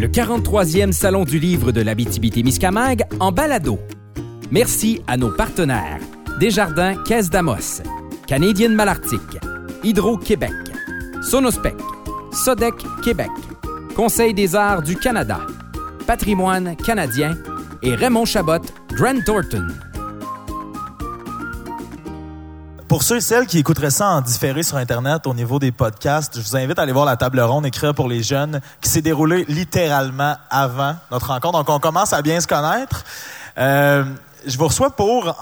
le 43e Salon du livre de l'Abitibi-Témiscamingue en balado. Merci à nos partenaires Desjardins Caisse d'Amos, Canadienne Malartic, Hydro-Québec, Sonospec, Sodec Québec, Conseil des arts du Canada, Patrimoine canadien et Raymond Chabot, Grant Thornton. Pour ceux et celles qui écouteraient ça en différé sur Internet au niveau des podcasts, je vous invite à aller voir la table ronde écrire pour les jeunes qui s'est déroulée littéralement avant notre rencontre. Donc, on commence à bien se connaître. Euh, je vous reçois pour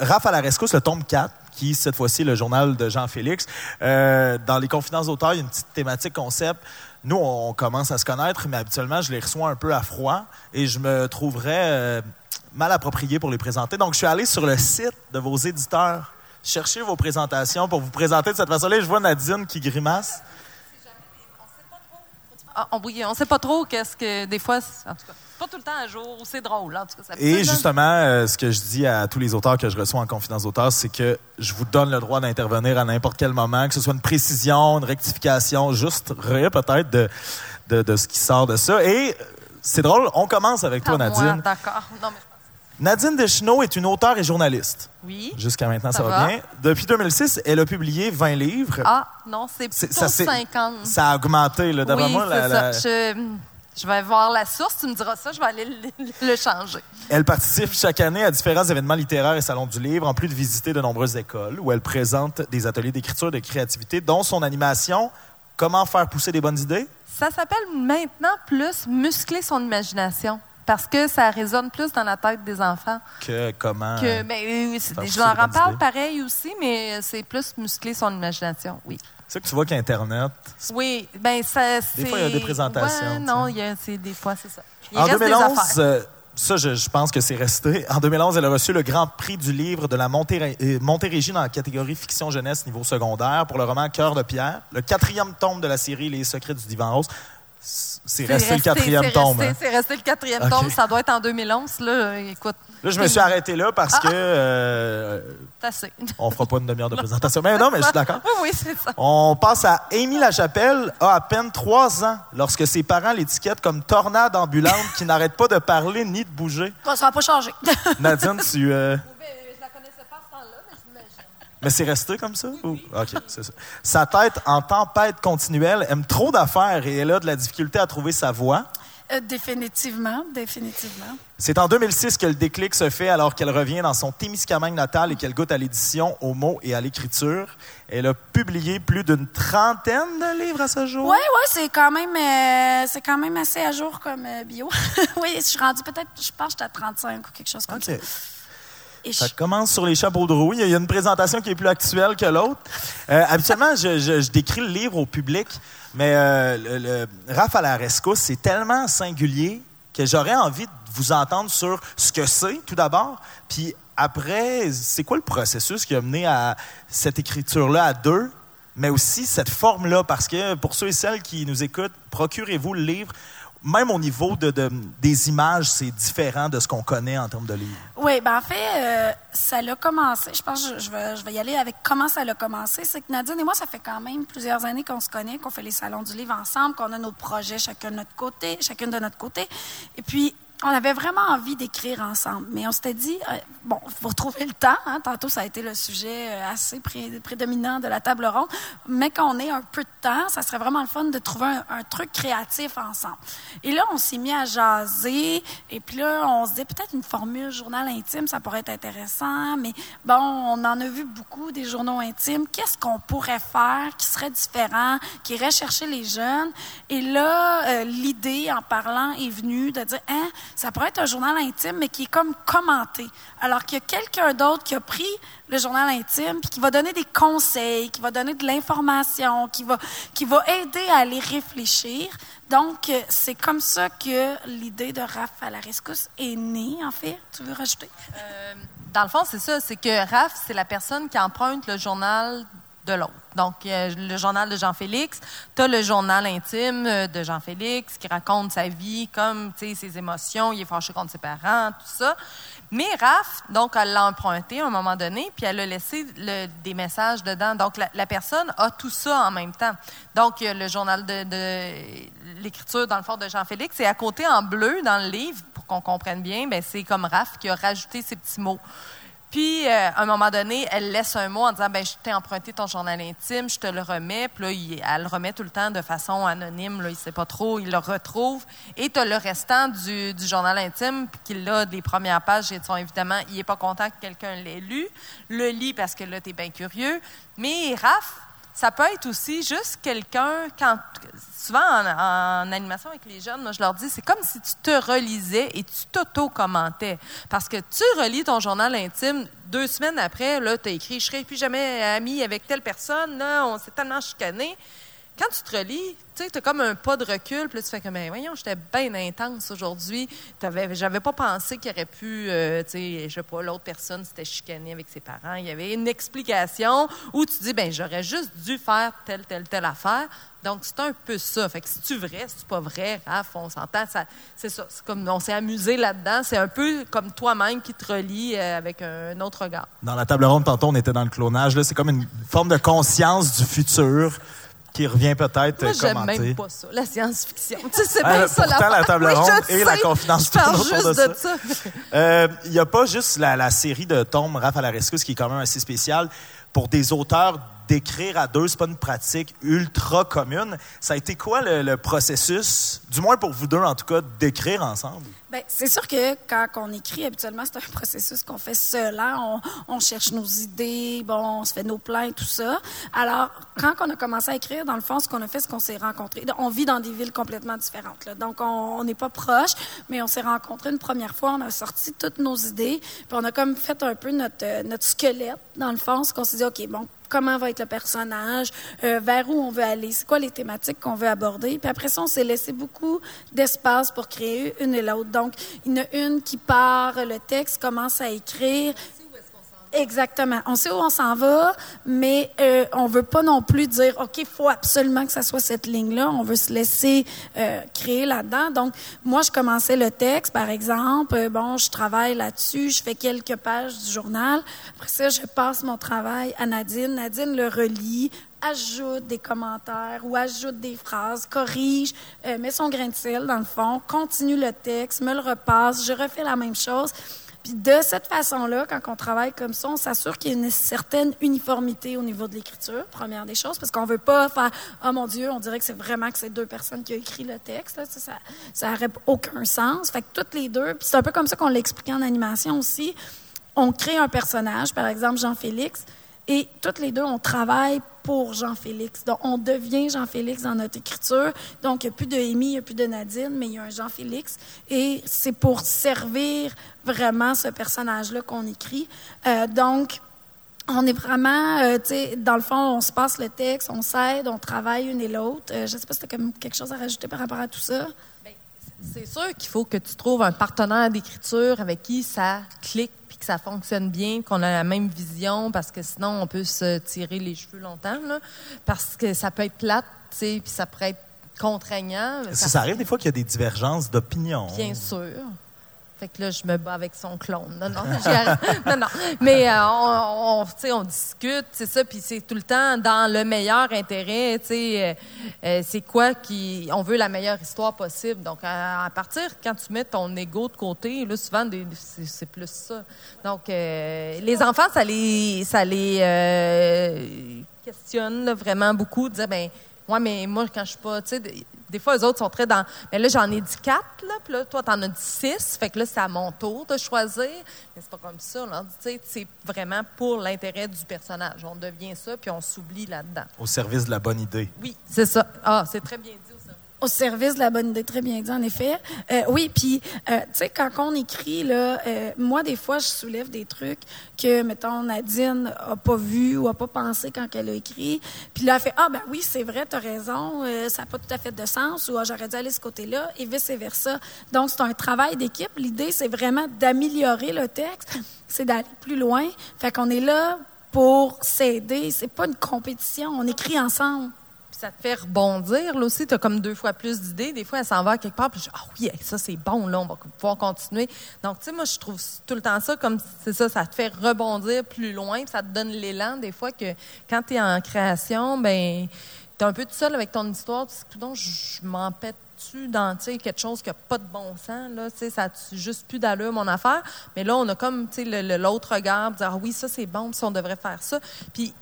Raph à le tome 4 qui, cette fois-ci, le journal de Jean-Félix. Euh, dans les confidences d'auteur, il y a une petite thématique concept. Nous, on commence à se connaître, mais habituellement, je les reçois un peu à froid et je me trouverais euh, mal approprié pour les présenter. Donc, je suis allé sur le site de vos éditeurs chercher vos présentations pour vous présenter de cette façon-là. Je vois Nadine qui grimace. Ah, on ne sait pas trop qu'est-ce que des fois, en tout cas, pas tout le temps à jour, c'est drôle. En tout cas, ça Et justement, euh, ce que je dis à tous les auteurs que je reçois en confidence d'auteur, c'est que je vous donne le droit d'intervenir à n'importe quel moment, que ce soit une précision, une rectification, juste peut-être de, de, ce qui sort de ça. Et euh, c'est drôle, on commence avec toi, Nadine. D'accord. Nadine Deschenaux est une auteure et journaliste. Oui. Jusqu'à maintenant, ça, va, bien. Depuis 2006, elle a publié 20 livres. Ah, non, c'est plutôt ça, 50. Ça a augmenté, là, d'après oui, moi. La, ça. Je, vais voir la source, tu me diras ça, je vais aller le, changer. Elle participe chaque année à différents événements littéraires et salons du livre, en plus de visiter de nombreuses écoles où elle présente des ateliers d'écriture et de créativité, dont son animation Comment faire pousser des bonnes idées. Ça s'appelle maintenant plus Muscler son imagination parce que ça résonne plus dans la tête des enfants. Que comment? Que, ben, je leur en parle pareil aussi, mais c'est plus muscler son imagination, oui. C'est que tu vois qu'Internet. Oui, ben ça, c'est. Des fois, il y a des présentations. Ouais, non, il y a, des fois, c'est ça. en 2011, euh, ça, je, pense que c'est resté. En 2011, elle a reçu le Grand Prix du livre de la euh, Montérégie dans la catégorie fiction jeunesse niveau secondaire pour le roman Cœur de pierre, le quatrième tome de la série Les secrets du divan rose. C'est resté, le quatrième tome. Hein. C'est resté le quatrième tome. Ça doit être en 2011. Là, écoute. Là, je me suis arrêté là parce ah, que. Euh, assez. on fera pas une demi-heure de présentation. Mais non, mais je suis d'accord. Oui, c'est ça. On passe à Amy Lachapelle, a à peine trois ans, lorsque ses parents l'étiquettent comme tornade ambulante qui n'arrête pas de parler ni de bouger. Ça va pas changer. Nadine, tu. Euh, mais c'est resté comme ça? OK, c'est ça. Sa tête en tempête continuelle aime trop d'affaires et elle a de la difficulté à trouver sa voix. Euh, définitivement, définitivement. C'est en 2006 que le déclic se fait alors qu'elle revient dans son Témiscamingue natal et qu'elle goûte à l'édition, aux mots et à l'écriture. Elle a publié plus d'une trentaine de livres à ce jour. Oui, oui, c'est quand même, euh, c'est quand même assez à jour comme euh, bio. oui, je suis rendue peut-être, je pense, à 35 ou quelque chose comme ça. Ça commence sur les chapeaux de roue. Il y a une présentation qui est plus actuelle que l'autre. Euh, habituellement, je, décris le livre au public, mais euh, le, Raph à la rescousse, c'est tellement singulier que j'aurais envie de vous entendre sur ce que c'est, tout d'abord, puis après, c'est quoi le processus qui a mené à cette écriture-là à deux, mais aussi cette forme-là, parce que pour ceux et celles qui nous écoutent, procurez-vous le livre même au niveau de, des images, c'est différent de ce qu'on connaît en termes de livres. Oui, ben en fait, euh, ça l'a commencé. Je pense que je, vais, je vais y aller avec comment ça a commencé. C'est que Nadine et moi, ça fait quand même plusieurs années qu'on se connaît, qu'on fait les salons du livre ensemble, qu'on a nos projets chacun de notre côté, chacune de notre côté. Et puis, on avait vraiment envie d'écrire ensemble, mais on s'était dit, euh, bon, il faut trouver le temps. Hein, tantôt, ça a été le sujet euh, assez prédominant de la table ronde. Mais quand on ait un peu de temps, ça serait vraiment le fun de trouver un, truc créatif ensemble. Et là, on s'est mis à jaser. Et puis là, on se dit peut-être une formule journal intime, ça pourrait être intéressant. Mais bon, on en a vu beaucoup des journaux intimes. Qu'est-ce qu'on pourrait faire qui serait différent, qui irait chercher les jeunes? Et là, euh, l'idée, en parlant, est venue de dire, hein, ça pourrait être un journal intime, mais qui est comme commenté. Alors qu'il y a quelqu'un d'autre qui a pris le journal intime, puis qui va donner des conseils, qui va donner de l'information, qui va, qui va aider à aller réfléchir. Donc, euh, c'est comme ça que l'idée de Raph à est née, en fait. Tu veux rajouter? Euh, dans le fond, c'est ça. C'est que Raph, c'est la personne qui emprunte le journal de l'autre. Donc, le journal de Jean-Félix, tu as le journal intime euh, de Jean-Félix qui raconte sa vie, comme, ses émotions, il est fâché contre ses parents, tout ça. Mais Raph, donc, elle l'a emprunté à un moment donné, puis elle a laissé des messages dedans. Donc, la, personne a tout ça en même temps. Donc, le journal de, l'écriture, dans le fond, de Jean-Félix. Et à côté, en bleu, dans le livre, pour qu'on comprenne bien, ben, c'est comme Raph qui a rajouté ces petits mots. Puis, euh, à un moment donné, elle laisse un mot en disant ben, Je t'ai emprunté ton journal intime, je te le remets. Puis là, elle le remet tout le temps de façon anonyme, là, il ne sait pas trop, il le retrouve. Et tu as le restant du, journal intime, puis qu'il a des premières pages. Et, évidemment, il n'est pas content que quelqu'un l'ait lu. Le lit parce que là, tu es bien curieux. Mais Raph, ça peut être aussi juste quelqu'un, quand souvent en, animation avec les jeunes, moi je leur dis, c'est comme si tu te relisais et tu t'auto-commentais. Parce que tu relis ton journal intime, deux semaines après, là, tu as écrit, je serai plus jamais ami avec telle personne, on s'est tellement chicané quand tu te relis, tu sais, as comme un pas de recul, puis là, tu fais comme, ben, voyons, j'étais bien intense aujourd'hui. J'avais pas pensé qu'il aurait pu, euh, tu sais, je sais pas, l'autre personne s'était chicanée avec ses parents. Il y avait une explication où tu dis, ben, j'aurais juste dû faire telle, telle, telle affaire. Donc, c'est un peu ça. Fait que si tu vrai, si tu pas vrai, Raph, on s'entend, c'est ça. C'est comme, on s'est amusé là-dedans. C'est un peu comme toi-même qui te relie euh, avec un autre regard. Dans la table ronde, tantôt, on était dans le clonage. C'est comme une forme de conscience du futur qui revient peut-être Moi, j'aime même pas ça, la science-fiction. Tu sais, c'est ah, bien ça, la, la table ronde et la confidence je parle juste de, ça. Euh, il n'y a pas juste la, série de tomes Raph à la rescousse qui est quand même assez spéciale. Pour des auteurs d'écrire à deux, c'est pas une pratique ultra commune. Ça a été quoi le, processus, du moins pour vous deux en tout cas, d'écrire ensemble? Bien, c'est sûr que quand on écrit, habituellement, c'est un processus qu'on fait seul. Hein. On, cherche nos idées, bon, on se fait nos plans tout ça. Alors, quand on a commencé à écrire, dans le fond, ce qu'on a fait, c'est qu'on s'est rencontrés. On vit dans des villes complètement différentes. Donc, on n'est pas proches, mais on s'est rencontrés une première fois. On a sorti toutes nos idées, puis on a comme fait un peu notre, euh, notre squelette, dans le fond. Ce qu'on s'est dit, OK, bon, comment va être le personnage, euh, vers où on veut aller, c'est quoi les thématiques qu'on veut aborder. Puis après ça, on s'est laissé beaucoup d'espace pour créer une et l'autre. Donc, il y en a une qui part, le texte commence à écrire, Exactement. On sait où on s'en va, mais euh, on veut pas non plus dire OK, faut absolument que ça soit cette ligne-là. On veut se laisser euh, créer là-dedans. Donc, moi, je commençais le texte, par exemple. Euh, bon, je travaille là-dessus, je fais quelques pages du journal. Après ça, je passe mon travail à Nadine. Nadine le relit, ajoute des commentaires ou ajoute des phrases, corrige, euh, met son grain de sel dans le fond, continue le texte, me le repasse, je refais la même chose. Puis de cette façon-là, quand on travaille comme ça, on s'assure qu'il y a une certaine uniformité au niveau de l'écriture, première des choses, parce qu'on veut pas faire « Oh mon Dieu, on dirait que c'est vraiment que c'est deux personnes qui ont écrit le texte. Ça, ça aucun sens. » Fait que toutes les deux, puis c'est un peu comme ça qu'on l'expliquait en animation aussi, on crée un personnage, par exemple Jean-Félix, et toutes les deux, on travaille pour Jean-Félix. Donc, on devient Jean-Félix dans notre écriture. Donc, il n'y a plus de Amy, il n'y a plus de Nadine, mais il y a un Jean-Félix. Et c'est pour servir vraiment ce personnage-là qu'on écrit. Euh, donc, on est vraiment, euh, tu sais, dans le fond, on se passe le texte, on s'aide, on travaille une et l'autre. Euh, je ne sais pas si tu as quelque chose à rajouter par rapport à tout ça. Ben, c'est sûr qu'il faut que tu trouves un partenaire d'écriture avec qui ça clique que ça fonctionne bien, qu'on a la même vision, parce que sinon, on peut se tirer les cheveux longtemps, là, parce que ça peut être plate, tu sais, puis ça pourrait être contraignant. Ça, ça arrive des fois qu'il y a des divergences d'opinion? Bien sûr. Fait que là, je me bats avec son clone. Non, non, non. Mais euh, on, on, discute, c'est ça, puis c'est tout le temps dans le meilleur intérêt, euh, euh, c'est quoi qui... On veut la meilleure histoire possible. Donc, à, partir, quand tu mets ton ego de côté, là, souvent, c'est plus ça. Donc, les enfants, ça les, ça les questionne vraiment beaucoup, dire, ben, ouais, mais moi, quand je suis pas, des fois, eux autres sont très dans. Mais là, j'en ai dit quatre, là, puis là, toi, t'en as dit six. Fait que là, c'est à mon tour de choisir. Mais c'est pas comme ça, là. Tu sais, c'est vraiment pour l'intérêt du personnage. On devient ça, puis on s'oublie là-dedans. Au service de la bonne idée. Oui, c'est ça. Ah, c'est très bien dit au service de la bonne idée, très bien dit, en effet. Euh, oui, puis, euh, tu sais, quand on écrit, là, euh, moi, des fois, je soulève des trucs que, mettons, Nadine a pas vu ou a pas pensé quand elle a écrit. Puis là, elle fait, ah, ben oui, c'est vrai, tu as raison, ça n'a pas tout à fait de sens, ou ah, j'aurais dû aller ce côté-là, et vice-versa. Donc, c'est un travail d'équipe. L'idée, c'est vraiment d'améliorer le texte, c'est d'aller plus loin. Fait qu'on est là pour s'aider. C'est pas une compétition. On écrit ensemble. Ça te fait rebondir, là aussi. Tu as comme deux fois plus d'idées. Des fois, elle s'en va quelque part, puis je ah oui, ça c'est bon, là, on va pouvoir continuer. Donc, tu sais, moi, je trouve tout le temps ça comme, c'est ça, ça te fait rebondir plus loin, puis ça te donne l'élan, des fois, que quand tu es en création, ben tu es un peu tout seul avec ton histoire. Tu dis, donc, je m'empête tu dans quelque chose qui n'a pas de bon sens, là, ça n'a juste plus d'allure, mon affaire? Mais là, on a comme l'autre regard, dire ah oui, ça c'est bon, puis on devrait faire ça. Puis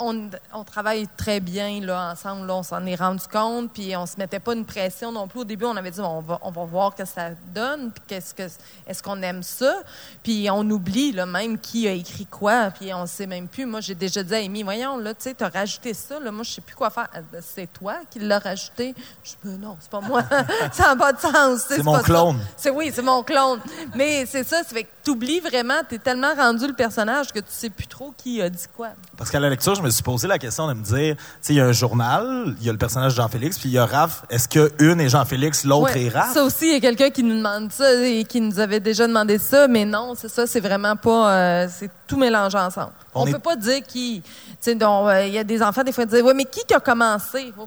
on, travaille très bien là, ensemble. Là, on s'en est rendu compte, puis on se mettait pas une pression non plus. Au début, on avait dit on va, on va voir ce que ça donne, puis qu'est-ce que est-ce qu'on aime ça? Puis on oublie là, même qui a écrit quoi, puis on sait même plus. Moi, j'ai déjà dit à Amy, voyons, là, tu sais, as rajouté ça, là, moi, je sais plus quoi faire. C'est toi qui l'as rajouté? Je dis, non, c'est pas moi. ça n'a pas de sens. C'est mon clone. C'est oui, c'est mon clone. Mais c'est ça, c'est fait que tu oublies vraiment, tu es tellement rendu le personnage que tu sais plus trop qui a dit quoi. Parce qu'à la lecture, je me suis posé la question de me dire, tu sais, il y a un journal, il y a le personnage de Jean-Félix, puis il y a Raph. Est-ce que une est Jean-Félix, l'autre est Raph? Ça aussi, il y a quelqu'un qui nous demande ça et qui nous avait déjà demandé ça, mais non, c'est ça, c'est vraiment pas, euh, c'est tout mélangé ensemble. On, ne peut pas dire qui, tu sais, euh, il y a des enfants des fois qui disent, ouais, mais qui qui a commencé? Oh,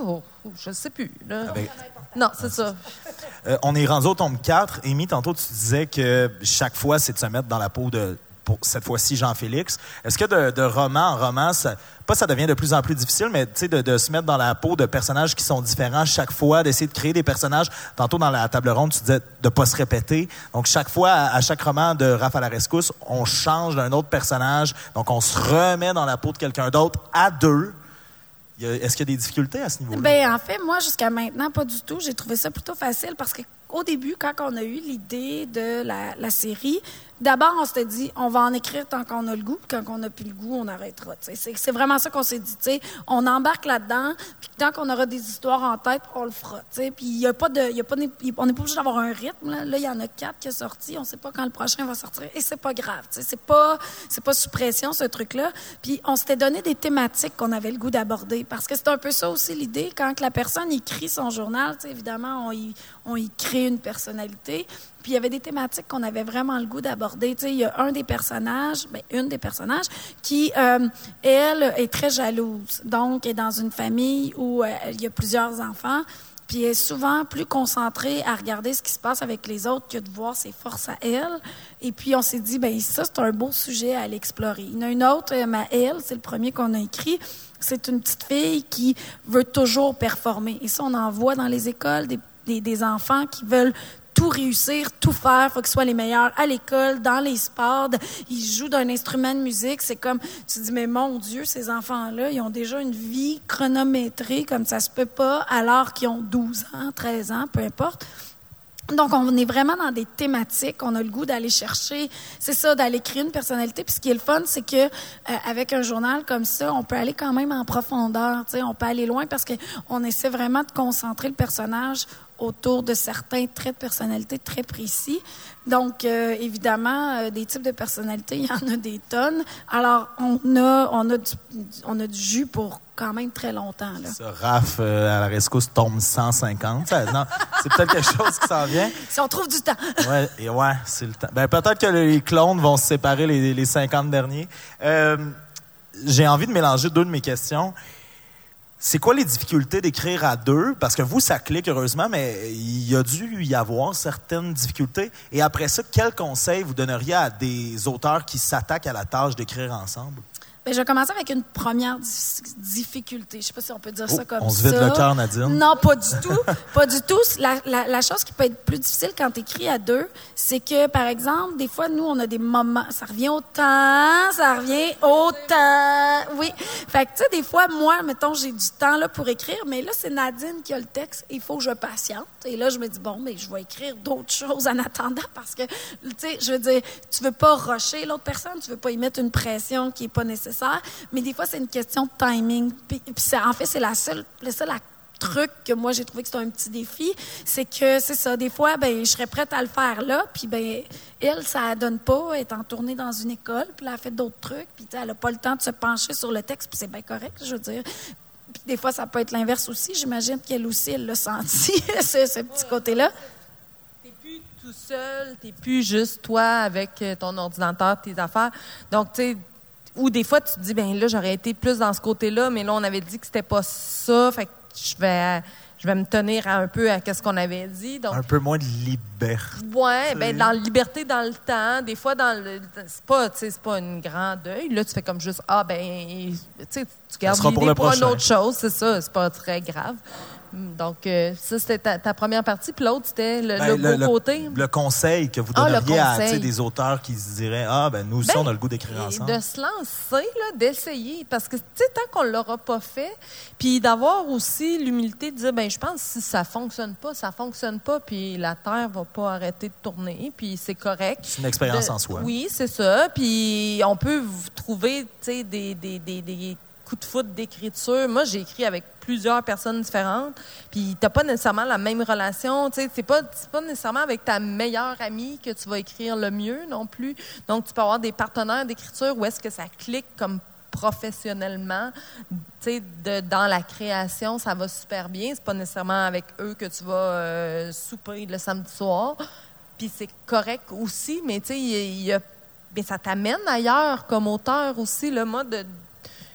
oh, oh, je ne sais plus. Là. Ah ben, non, c'est ça. Euh, on est rendu au tome 4. Amy, tantôt, tu disais que chaque fois, c'est de se mettre dans la peau de, pour cette fois-ci Jean-Félix. Est-ce que de, de, roman en roman, ça, pas ça devient de plus en plus difficile, mais de, de se mettre dans la peau de personnages qui sont différents chaque fois, d'essayer de créer des personnages. Tantôt dans la table ronde, tu disais de pas se répéter. Donc chaque fois, à, chaque roman de Raph à la rescousse, on change d'un autre personnage. Donc on se remet dans la peau de quelqu'un d'autre à deux. Est-ce qu'il y a des difficultés à ce niveau-là? Ben, en fait, moi, jusqu'à maintenant, pas du tout. J'ai trouvé ça plutôt facile parce que au début, quand on a eu l'idée de la série, D'abord, on s'était dit, on va en écrire tant qu'on a le goût, quand on n'a plus le goût, on arrêtera. C'est vraiment ça qu'on s'est dit. On embarque là-dedans, puis tant qu'on aura des histoires en tête, on le fera. Puis y a pas de, y a pas, on n'est pas obligé d'avoir un rythme. Là, il y en a quatre qui sont sortis. On ne sait pas quand le prochain va sortir, et c'est pas grave. C'est pas, c'est pas sous pression ce truc-là. Puis on s'était donné des thématiques qu'on avait le goût d'aborder, parce que c'est un peu ça aussi l'idée. Quand la personne écrit son journal, évidemment, on y, on y crée une personnalité. Puis il y avait des thématiques qu'on avait vraiment le goût d'aborder. Tu sais, il y a un des personnages, ben, une des personnages, qui, euh, elle, est très jalouse. Donc, est dans une famille où euh, il y a plusieurs enfants. Puis elle est souvent plus concentrée à regarder ce qui se passe avec les autres que de voir ses forces à elle. Et puis on s'est dit, ben ça c'est un beau sujet à aller explorer. Il y en a une autre, euh, elle, c'est le premier qu'on a écrit. C'est une petite fille qui veut toujours performer. Et ça, on en voit dans les écoles des, des enfants qui veulent tout réussir, tout faire, faut qu'ils soient les meilleurs à l'école, dans les sports, ils jouent d'un instrument de musique, c'est comme tu dis mais mon dieu, ces enfants-là, ils ont déjà une vie chronométrée comme ça se peut pas alors qu'ils ont 12 ans, 13 ans, peu importe. Donc, on est vraiment dans des thématiques. On a le goût d'aller chercher, c'est ça, d'aller créer une personnalité. Puis ce qui est le fun, c'est que euh, avec un journal comme ça, on peut aller quand même en profondeur. Tu sais, on peut aller loin parce qu'on essaie vraiment de concentrer le personnage autour de certains traits de personnalité très précis. Donc, euh, évidemment, euh, des types de personnalités, il y en a des tonnes. Alors, on a, on a, du, on a du jus pour quand même très longtemps. Là. Ça, RAF euh, à la rescousse tombe 150. non, c'est peut-être quelque chose qui s'en vient. Si on trouve du temps. ouais, et ouais, c'est le temps. Ben, peut-être que les clones vont se séparer les, les 50 derniers. J'ai envie de mélanger deux de mes questions. C'est quoi les difficultés d'écrire à deux? Parce que vous, ça clique heureusement, mais il y a dû y avoir certaines difficultés. Et après ça, quel conseil vous donneriez à des auteurs qui s'attaquent à la tâche d'écrire ensemble? Ben, je vais commencer avec une première difficulté. Je sais pas si on peut dire ça oh, comme ça. On se vide le cœur, Nadine. Non, pas du tout. pas du tout. La, la, la, chose qui peut être plus difficile quand tu écris à deux, c'est que, par exemple, des fois, nous, on a des moments. Ça revient au temps, ça revient au temps. Oui. Fait que, tu sais, des fois, moi, mettons, j'ai du temps là pour écrire, mais là, c'est Nadine qui a le texte. Il faut que je patiente. Et là, je me dis, bon, mais je vais écrire d'autres choses en attendant parce que, tu sais, je veux dire, tu veux pas rusher l'autre personne, tu veux pas y mettre une pression qui est pas nécessaire mais des fois, c'est une question de timing. En fait, c'est la seule, le seul truc que moi, j'ai trouvé que c'était un petit défi, c'est que, c'est ça, des fois, ben, je serais prête à le faire là, puis ben, elle, ça donne pas, elle est en tournée dans une école, puis elle a fait d'autres trucs, puis elle n'a pas le temps de se pencher sur le texte, puis c'est bien correct, je veux dire. Puis des fois, ça peut être l'inverse aussi. J'imagine qu'elle aussi, elle l'a senti, ce, petit côté-là plus tout seul, t'es plus juste toi avec ton ordinateur, tes affaires. Donc, tu sais, ou des fois, tu te dis, ben là, j'aurais été plus dans ce côté-là, mais là, on avait dit que c'était pas ça. Fait que je vais, je vais me tenir un peu à ce qu'on avait dit. Donc, Un peu moins de liberté. Ouais, ben dans la liberté dans le temps, des fois dans le c'est pas tu sais c'est pas une grande deuil, là tu fais comme juste ah ben tu sais tu gardes pour l'idée pour, une prochain. autre chose, c'est ça, c'est pas très grave. Donc euh, ça c'était ta, ta première partie, puis l'autre c'était le, Ben, le beau côté. le conseil que vous Ah, le donneriez à des auteurs qui se diraient Ah, ben nous aussi, Ben, on a le goût d'écrire ensemble. De se lancer, là, d'essayer. Parce que, tu sais, tant qu'on ne l'aura pas fait, puis d'avoir aussi l'humilité de dire, ben je pense que si ça fonctionne pas, ça fonctionne pas, puis la Terre va pas arrêter de tourner, puis c'est correct. C'est une expérience De- en soi. Oui, c'est ça. Puis on peut vous trouver, tu sais, des, des, des, des coups de foot d'écriture. Moi, j'ai écrit avec plusieurs personnes différentes. Puis t'as pas nécessairement la même relation. Tu sais, c'est pas, pas nécessairement avec ta meilleure amie que tu vas écrire le mieux non plus. Donc, tu peux avoir des partenaires d'écriture où est-ce que ça clique comme professionnellement, tu sais, dans la création, ça va super bien. C'est pas nécessairement avec eux que tu vas euh, souper le samedi soir. Puis c'est correct aussi, mais tu sais, y mais ça t'amène ailleurs comme auteur aussi, le mode de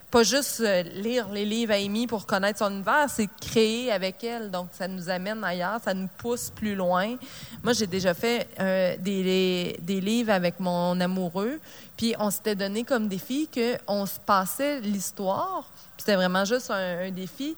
pas juste euh, lire les livres à Amy pour connaître son univers, c'est créer avec elle. Donc, ça nous amène ailleurs, ça nous pousse plus loin. Moi, j'ai déjà fait euh, des, livres avec mon amoureux, puis on s'était donné comme défi qu'on se passait l'histoire, c'était vraiment juste un, un défi.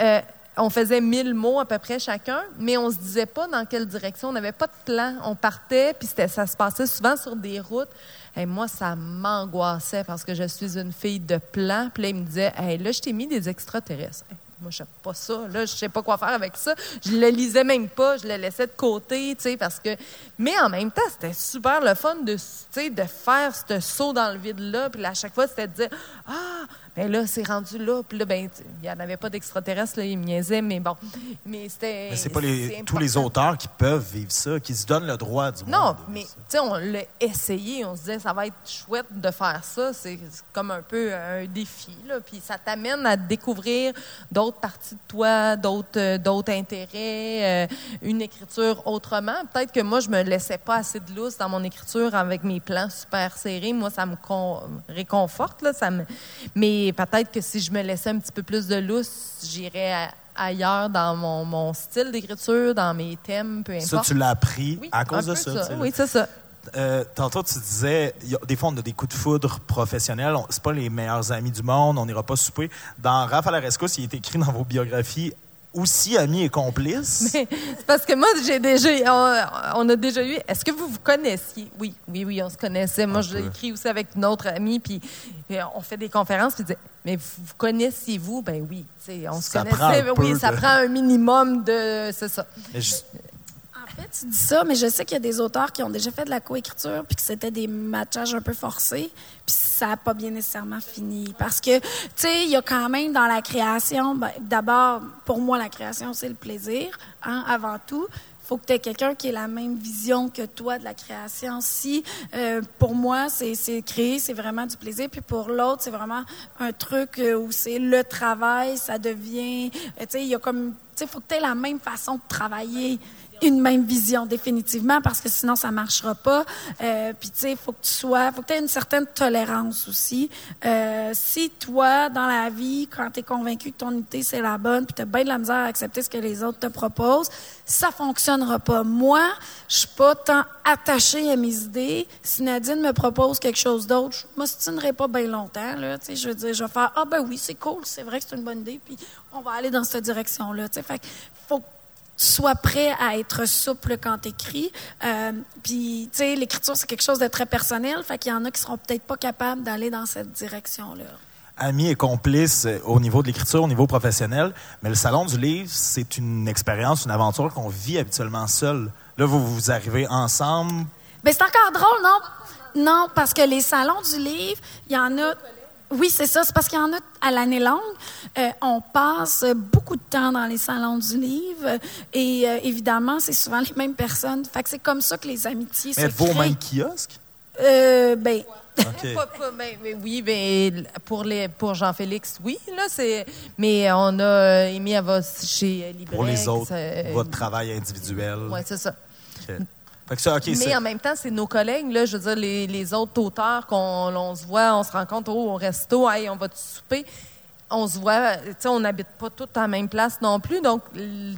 Euh, on faisait 1000 mots à peu près chacun, mais on se disait pas dans quelle direction. On n'avait pas de plan. On partait, puis ça se passait souvent sur des routes. Et moi, ça m'angoissait parce que je suis une fille de plan. Puis là, il me disait, là, je t'ai mis des extraterrestres. Moi, je sais pas ça. Là, je sais pas quoi faire avec ça. Je le lisais même pas. Je le laissais de côté, tu parce que. Mais en même temps, c'était super le fun de, de faire ce saut dans le vide-là. Puis là, à chaque fois, c'était de dire, ah, ben là, c'est rendu là. Puis là, ben, il n'y en avait pas d'extraterrestres, là, ils me niaisaient, mais bon. Mais c'était. Mais c'est pas les, tous les auteurs qui peuvent vivre ça, qui se donnent le droit du Non, monde. mais tu sais, on l'a essayé. On se disait, ça va être chouette de faire ça. C'est c'est comme un peu un défi. Là. Puis ça t'amène à découvrir d'autres parties de toi, d'autres euh, d'autres intérêts, euh, une écriture autrement. Peut-être que moi, je me laissais pas assez de lousse dans mon écriture avec mes plans super serrés. Moi, ça me con- réconforte. Là, ça me... Mais peut-être que si je me laissais un petit peu plus de lousse, j'irais à- ailleurs dans mon, mon style d'écriture, dans mes thèmes, peu Ça, importe. tu l'as appris Oui, à cause de ça. Oui, c'est ça. Euh, tantôt, tu disais, il y a- des fois, on a des coups de foudre professionnels. On- C'est pas les meilleurs amis du monde. On n'ira pas souper. Dans Raphaël Arescos, il est écrit dans vos biographies aussi amis et complices. Mais c'est parce que moi, j'ai déjà, on, on a déjà eu. Est-ce que vous vous connaissiez? Oui, oui, oui, on se connaissait. Moi, l'ai écrit aussi avec une autre amie, puis euh, on fait des conférences, puis disait, mais vous, vous connaissiez-vous? Ben oui, on se Ça connaissait. oui, ça prend un minimum de, c'est ça. Mais je- En fait, tu dis ça, mais je sais qu'il y a des auteurs qui ont déjà fait de la coécriture puis que c'était des matchages un peu forcés, puis ça n'a pas bien nécessairement fini. Parce que, tu sais, il y a quand même dans la création, ben, d'abord, pour moi, la création, c'est le plaisir, hein, avant tout. faut que tu aies quelqu'un qui ait la même vision que toi de la création. Si, euh, pour moi, c'est c'est créer, c'est vraiment du plaisir, puis pour l'autre, c'est vraiment un truc euh, où c'est le travail, ça devient, euh, tu sais, il y a comme, tu sais, faut que tu aies la même façon de travailler une même vision définitivement parce que sinon ça marchera pas. Euh, puis tu sais, faut que tu sois, faut que tu aies une certaine tolérance aussi. Euh, si toi dans la vie, quand tu es convaincu que ton idée c'est la bonne, puis tu as bien de la misère à accepter ce que les autres te proposent, ça fonctionnera pas. Moi, je suis pas tant attachée à mes idées. Si Nadine me propose quelque chose d'autre, je m'ostinerai pas bien longtemps là, tu sais, je veux dire, je vais faire ah ben oui, c'est cool, c'est vrai que c'est une bonne idée, puis on va aller dans cette direction là, tu sais. Faut sois prêt à être souple quand tu écris. Puis, tu sais, l'écriture, c'est quelque chose de très personnel. Fait qu'il y en a qui seront peut-être pas capables d'aller dans cette direction-là. amis et complices euh, au niveau de l'écriture, au niveau professionnel. Mais le Salon du Livre, c'est une expérience, une aventure qu'on vit habituellement seul. Là, vous, vous arrivez ensemble. Ben, c'est encore drôle, non? Non, parce que les salons du livre, il y en a. Oui, c'est ça. C'est parce qu'il y en a à l'année longue. Euh, on passe beaucoup de temps dans les salons du livre et euh, évidemment, c'est souvent les mêmes personnes. Fait que c'est comme ça que les amitiés Mais se vos créent. mêmes kiosques? Euh, ben, OK. Pas- pas- ben, oui, ben, pour, les, pour Jean-Félix, oui. Là, c'est, mais on a Amy, elle va chez Librex. Pour les autres, euh, votre travail individuel. Oui, c'est ça. OK. Fait que ça, OK, Mais en même temps, c'est nos collègues, là, je veux dire, les, les autres auteurs qu'on on se voit, on se rencontre au resto, hey, on va te souper. On se voit, tu sais, on n'habite pas tous à la même place non plus, donc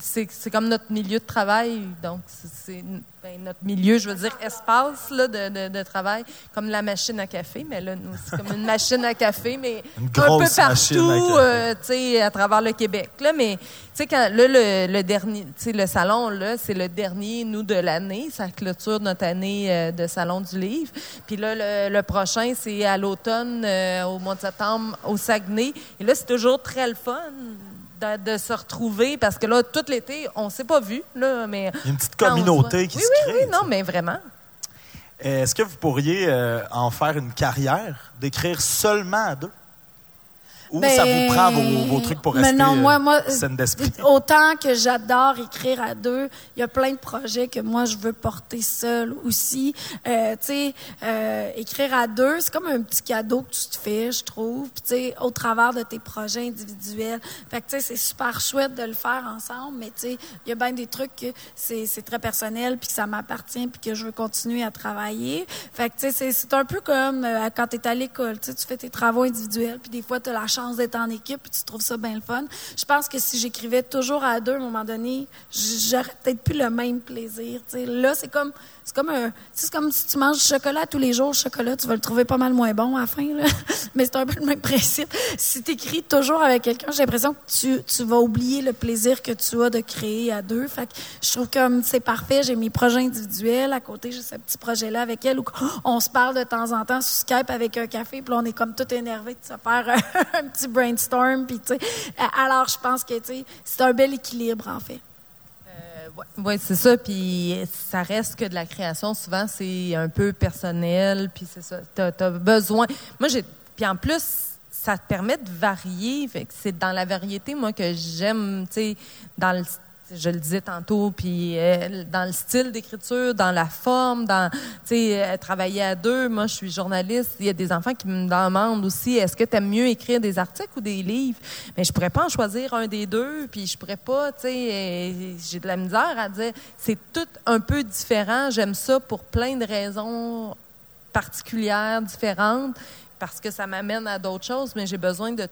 c'est comme notre milieu de travail. Donc, c'est ben, notre milieu, je veux dire, espace là, de, de, de travail, comme la machine à café, mais là, nous, c'est comme une machine à café, mais Une un peu à partout, café. euh, tu sais, à travers le Québec. Là, mais tu sais, quand là, le, le dernier, tu sais, le salon, là, c'est le dernier, nous, de l'année. Ça clôture notre année euh, de salon du livre. Puis là, le, le prochain, c'est à l'automne, euh, au mois de septembre, au Saguenay. Et là, c'est toujours très le fun. De, de se retrouver parce que là tout l'été on s'est pas vu là mais Il y a une petite communauté qui oui, se oui, crée, oui tu non mais vraiment. Est-ce que vous pourriez euh, en faire une carrière, d'écrire seulement à deux? Ou Ben, ça vous prend vos, vos trucs pour mais rester non, moi, euh, moi, saine d'esprit? Autant que j'adore écrire à deux, il y a plein de projets que moi je veux porter seul aussi. Euh, tu sais, euh, écrire à deux, c'est comme un petit cadeau que tu te fais, je trouve. Tu sais, au travers de tes projets individuels. Fait que tu sais, c'est super chouette de le faire ensemble, mais tu sais, il y a bien des trucs que c'est c'est très personnel puis que ça m'appartient puis que je veux continuer à travailler. Fait que tu sais, c'est- c'est un peu comme euh, quand tu es à l'école, tu sais, tu fais tes travaux individuels puis des fois tu as la chance d'être en équipe puis tu trouves ça bien le fun. Je pense que si j'écrivais toujours à deux, à un moment donné, j'aurais peut-être plus le même plaisir. tu sais. Là, c'est comme, c'est comme un, comme si tu manges du chocolat tous les jours, chocolat, tu vas le trouver pas mal moins bon à la fin. Là. Mais c'est un peu le même principe. Si tu écris toujours avec quelqu'un, j'ai l'impression que tu, tu vas oublier le plaisir que tu as de créer à deux. Fait que je trouve comme c'est parfait. J'ai mes projets individuels à côté, j'ai ce petit projet-là avec elle où on se parle de temps en temps sur Skype avec un café, puis on est comme tout énervé de se faire un petit brainstorm. Puis, alors, je pense que c'est un bel équilibre, en fait. Oui, c'est ça. Puis ça reste que de la création. Souvent, c'est un peu personnel. Puis c'est ça. Tu as, besoin. Moi, j'ai. Puis en plus, ça te permet de varier. C'est dans la variété, moi, que j'aime, tu sais, dans le. Je le disais tantôt, puis euh, dans le style d'écriture, dans la forme, dans, euh, travailler à deux. Moi, je suis journaliste. Il y a des enfants qui me demandent aussi, est-ce que tu aimes mieux écrire des articles ou des livres? Mais je pourrais pas en choisir un des deux, puis je pourrais pas, tu sais, euh, j'ai de la misère à dire, c'est tout un peu différent. J'aime ça pour plein de raisons particulières, différentes, parce que ça m'amène à d'autres choses, mais j'ai besoin de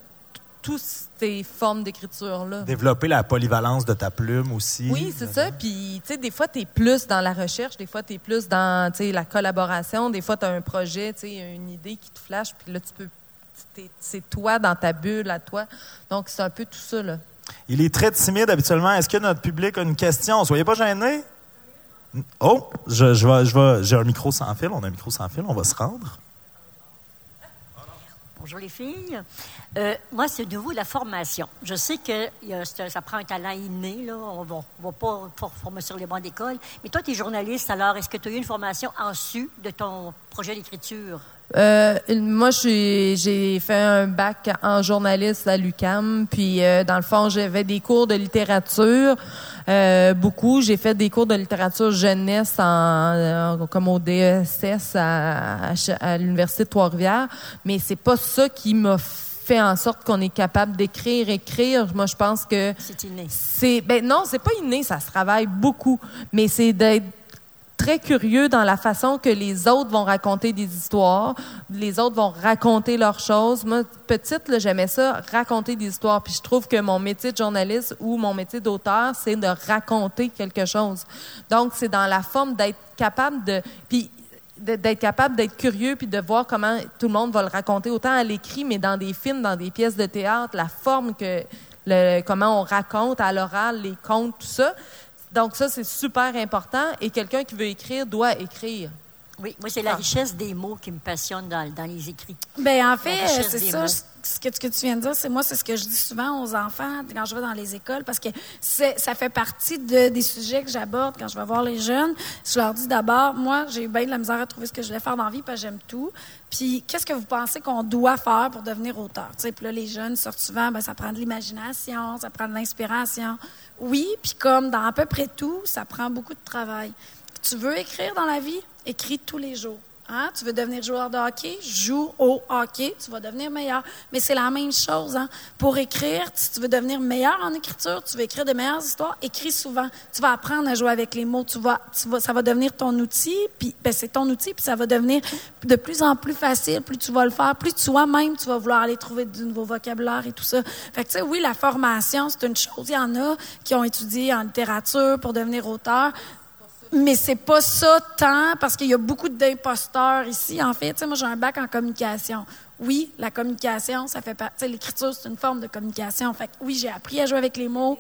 toutes ces formes d'écriture-là. Développer la polyvalence de ta plume aussi. Oui, c'est ça. Puis, tu sais, des fois, tu es plus dans la recherche, des fois, tu es plus dans, la collaboration, des fois, tu as un projet, tu sais, une idée qui te flash, puis là, tu peux. C'est toi dans ta bulle à toi. Donc, c'est un peu tout ça, là. Il est très timide habituellement. Est-ce que notre public a une question? Soyez pas gênés. Oh, je, je vais, je vais, j'ai un micro sans fil. On a un micro sans fil. On va se rendre. Bonjour les filles. Euh, moi, c'est de vous la formation. Je sais que un- ça prend un talent inné. On on va pas for- former sur les bancs d'école. Mais toi, tu es journaliste, alors est-ce que tu as eu une formation en su de ton projet d'écriture? Euh, moi, j'ai fait un bac en journaliste à l'UCAM, puis euh, dans le fond, j'avais des cours de littérature, euh, beaucoup. J'ai fait des cours de littérature jeunesse en, euh, comme au DSS à, à Ch- à l'université de Trois-Rivières, mais c'est pas ça qui m'a fait en sorte qu'on est capable d'écrire, écrire. Moi, je pense que C'est inné. c'est ben non, c'est pas inné, ça se travaille beaucoup, mais c'est d'être très curieux dans la façon que les autres vont raconter des histoires, les autres vont raconter leurs choses. Moi, petite, j'aimais ça, raconter des histoires. Puis je trouve que mon métier de journaliste ou mon métier d'auteur, c'est de raconter quelque chose. Donc, c'est dans la forme d'être capable de... Puis d'être capable d'être curieux puis de voir comment tout le monde va le raconter autant à l'écrit mais dans des films dans des pièces de théâtre la forme que comment on raconte à l'oral les contes tout ça donc ça c'est super important et quelqu'un qui veut écrire doit écrire Oui, moi, c'est la Ah. richesse des mots qui me passionne dans, dans les écrits. Ben en fait, richesse c'est ça. Ce que, ce que tu viens de dire, c'est moi, c'est ce que je dis souvent aux enfants quand je vais dans les écoles, parce que ça fait partie de- des sujets que j'aborde quand je vais voir les jeunes. Je leur dis d'abord, moi, j'ai eu bien de la misère à trouver ce que je voulais faire dans la vie, parce que j'aime tout. Puis, qu'est-ce que vous pensez qu'on doit faire pour devenir auteur? Tu sais, puis là, les jeunes sortent souvent, ben, ça prend de l'imagination, ça prend de l'inspiration. Oui, puis comme dans à peu près tout, ça prend beaucoup de travail. Tu veux écrire dans la vie? Écris tous les jours Hein? Tu veux devenir joueur de hockey? Joue au hockey, tu vas devenir meilleur. Mais c'est la même chose. Hein? Pour écrire, si tu veux devenir meilleur en écriture, tu veux écrire de meilleures histoires, écris souvent. Tu vas apprendre à jouer avec les mots. Ça va devenir ton outil, puis ben, c'est ton outil, puis ça va devenir de plus en plus facile. Plus tu vas le faire, plus toi-même, tu vas vouloir aller trouver du nouveau vocabulaire et tout ça. Fait que, tu sais, oui, la formation, c'est une chose. Il y en a qui ont étudié en littérature pour devenir auteur. Mais c'est pas ça tant, parce qu'il y a beaucoup d'imposteurs ici. En fait, moi, j'ai un bac en communication. Oui, la communication, ça fait partie. L'écriture, c'est une forme de communication. Fait que, oui, j'ai appris à jouer avec les mots.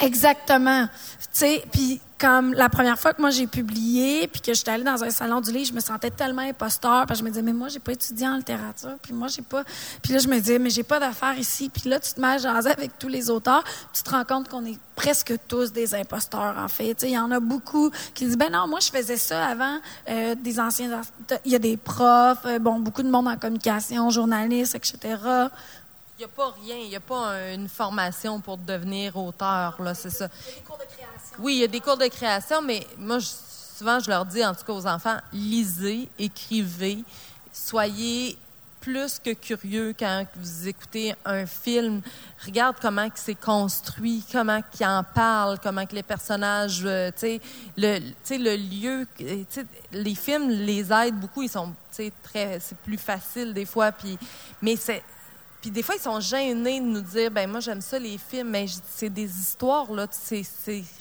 Exactement. Tu sais, puis comme la première fois que moi j'ai publié, puis que j'étais allée dans un salon du livre, je me sentais tellement imposteur, parce que je me disais mais moi j'ai pas étudié en littérature, puis moi j'ai pas, puis là je me disais mais j'ai pas d'affaires ici, puis là tu te mets à jaser avec tous les auteurs, tu te rends compte qu'on est presque tous des imposteurs en fait. Il y en a beaucoup qui disent ben non moi je faisais ça avant, euh, des anciens, il y a des profs, euh, bon beaucoup de monde en communication, journalistes, etc. Il n'y a pas rien, il n'y a pas un- une formation pour devenir auteur, là, c'est ça. Oui, il y a des cours de création, mais moi, souvent, je leur dis, en tout cas aux enfants, lisez, écrivez, soyez plus que curieux quand vous écoutez un film. Regarde comment c'est construit, comment qu'il en parle, comment que les personnages, euh, tu sais, le, lieu, euh, les films les aident beaucoup. Ils sont, tu sais, très, c'est plus facile des fois, puis, mais c'est, puis des fois, ils sont gênés de nous dire, ben moi, j'aime ça, les films, mais c'est des histoires, là. C'est,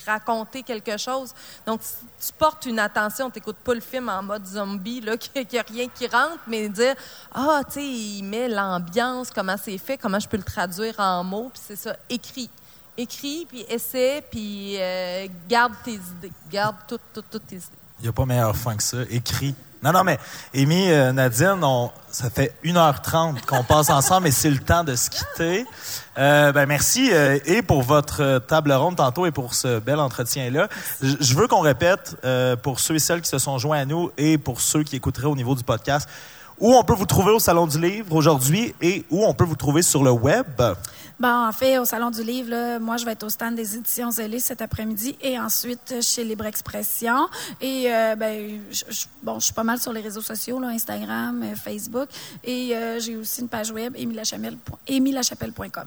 raconter quelque chose. Donc, tu portes une attention, tu n'écoutes pas le film en mode zombie, là, qu'il n'y a rien qui rentre, mais dire, ah, tu sais, il met l'ambiance, comment c'est fait, comment je peux le traduire en mots, puis c'est ça, écrit. Écris, puis essaie, puis euh, garde tes idées. Garde toutes, toutes, toutes tes idées. Il n'y a pas meilleure fin que ça. Écrit. Non, non, mais Amy, euh, Nadine, on, ça fait 1h30 qu'on passe ensemble et c'est le temps de se quitter. Euh, ben merci euh, et pour votre table ronde tantôt et pour ce bel entretien-là. Je veux qu'on répète pour ceux et celles qui se sont joints à nous et pour ceux qui écouteraient au niveau du podcast où on peut vous trouver au Salon du Livre aujourd'hui et où on peut vous trouver sur le web? Bon, en fait, au Salon du Livre, là, moi, je vais être au stand des éditions Zélé cet après-midi et ensuite euh, chez Libre Expression. Et, euh, ben, je, je- bon, je suis pas mal sur les réseaux sociaux, là, Instagram, euh, Facebook. Et euh, j'ai aussi une page web, emilachapelle.com.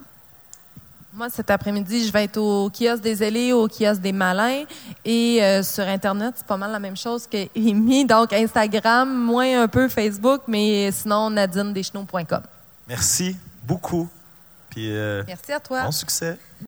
Moi, cet après-midi, je vais être au kiosque des ailés, au kiosque des malins. Et euh, sur Internet, c'est pas mal la même chose que Amy. Donc, Instagram, moins un peu Facebook, mais sinon, nadinedeschenaux.com. Merci beaucoup. Puis euh, Merci à toi. bon succès.